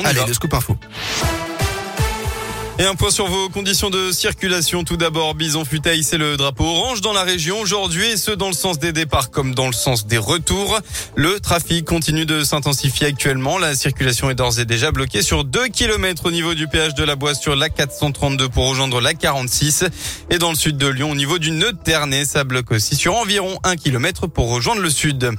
on Allez, le scoop info. Et un point sur vos conditions de circulation. Tout d'abord, Bison Futaï, c'est le drapeau orange dans la région aujourd'hui et ce dans le sens des départs comme dans le sens des retours. Le trafic continue de s'intensifier actuellement. La circulation est d'ores et déjà bloquée sur 2 km au niveau du péage de la Boisse sur la 432 pour rejoindre la 46. Et dans le sud de Lyon, au niveau du nœud Ternay, ça bloque aussi sur environ 1 km pour rejoindre le sud.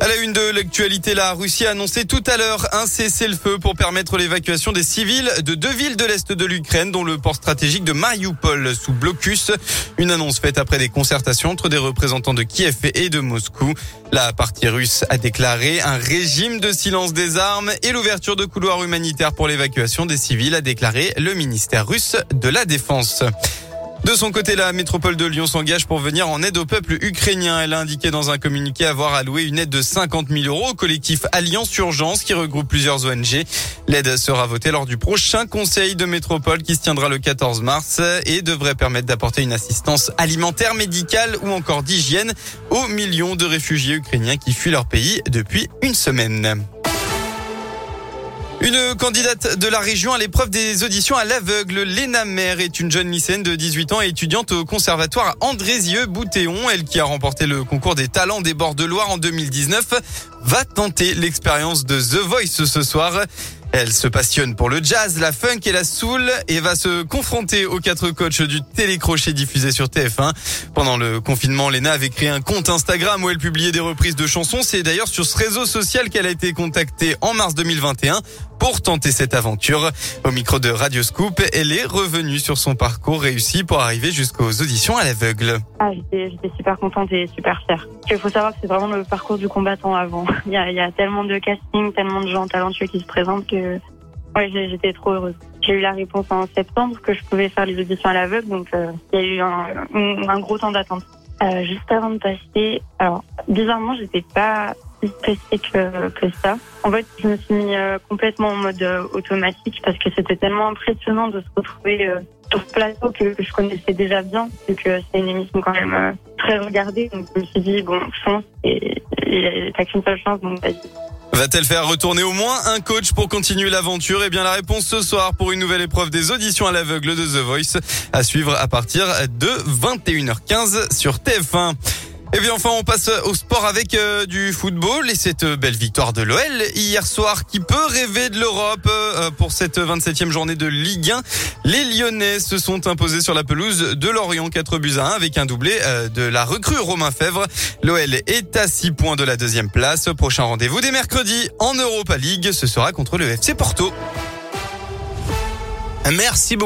À la une de l'actualité, la Russie a annoncé tout à l'heure un cessez-le-feu pour permettre l'évacuation des civils de deux villes de l'Est de l'Ukraine, dont le port stratégique de Mariupol sous blocus. Une annonce faite après des concertations entre des représentants de Kiev et de Moscou. La partie russe a déclaré un régime de silence des armes et l'ouverture de couloirs humanitaires pour l'évacuation des civils, a déclaré le ministère russe de la Défense. De son côté, la métropole de Lyon s'engage pour venir en aide au peuple ukrainien. Elle a indiqué dans un communiqué avoir alloué une aide de 50 000 euros au collectif Alliance Urgence qui regroupe plusieurs ONG. L'aide sera votée lors du prochain conseil de métropole qui se tiendra le 14 mars et devrait permettre d'apporter une assistance alimentaire, médicale ou encore d'hygiène aux millions de réfugiés ukrainiens qui fuient leur pays depuis une semaine. Une candidate de la région à l'épreuve des auditions à l'aveugle, Léna Mer, est une jeune lycéenne de 18 ans et étudiante au conservatoire Andrézieux-Boutéon. Elle qui a remporté le concours des talents des bords de Loire en 2019 va tenter l'expérience de The Voice ce soir. Elle se passionne pour le jazz, la funk et la soul et va se confronter aux quatre coachs du télécrochet diffusé sur TF1. Pendant le confinement, Lena avait créé un compte Instagram où elle publiait des reprises de chansons. C'est d'ailleurs sur ce réseau social qu'elle a été contactée en mars 2021 pour tenter cette aventure. Au micro de Radio Scoop, elle est revenue sur son parcours réussi pour arriver jusqu'aux auditions à l'aveugle. Ah, j'étais, super contente et super fière. Il faut savoir que c'est vraiment le parcours du combattant avant. Il y a, tellement de castings, tellement de gens talentueux qui se présentent que ouais, j'étais trop heureuse. J'ai eu la réponse en septembre que je pouvais faire les auditions à l'aveugle, donc euh, il y a eu un gros temps d'attente. Euh, juste avant de passer, alors bizarrement, j'étais pas si stressée que, ça. En fait, je me suis mis euh, complètement en mode euh, automatique parce que c'était tellement impressionnant de se retrouver euh, sur ce plateau que, je connaissais déjà bien, vu que c'est une émission quand même très regardée. Donc je me suis dit, bon, chance, et t'as qu'une seule chance, donc vas-y. Va-t-elle faire retourner au moins un coach pour continuer l'aventure? Eh bien, la réponse ce soir pour une nouvelle épreuve des auditions à l'aveugle de The Voice à suivre à partir de 21h15 sur TF1. Et bien enfin, on passe au sport avec euh, du football et cette belle victoire de l'OL hier soir qui peut rêver de l'Europe euh, pour cette 27e journée de Ligue 1. Les Lyonnais se sont imposés sur la pelouse de Lorient 4 buts à 1 avec un doublé euh, de la recrue Romain Fèvre. L'OL est à 6 points de la deuxième place. Prochain rendez-vous dès mercredi en Europa League, ce sera contre le FC Porto. Merci beaucoup.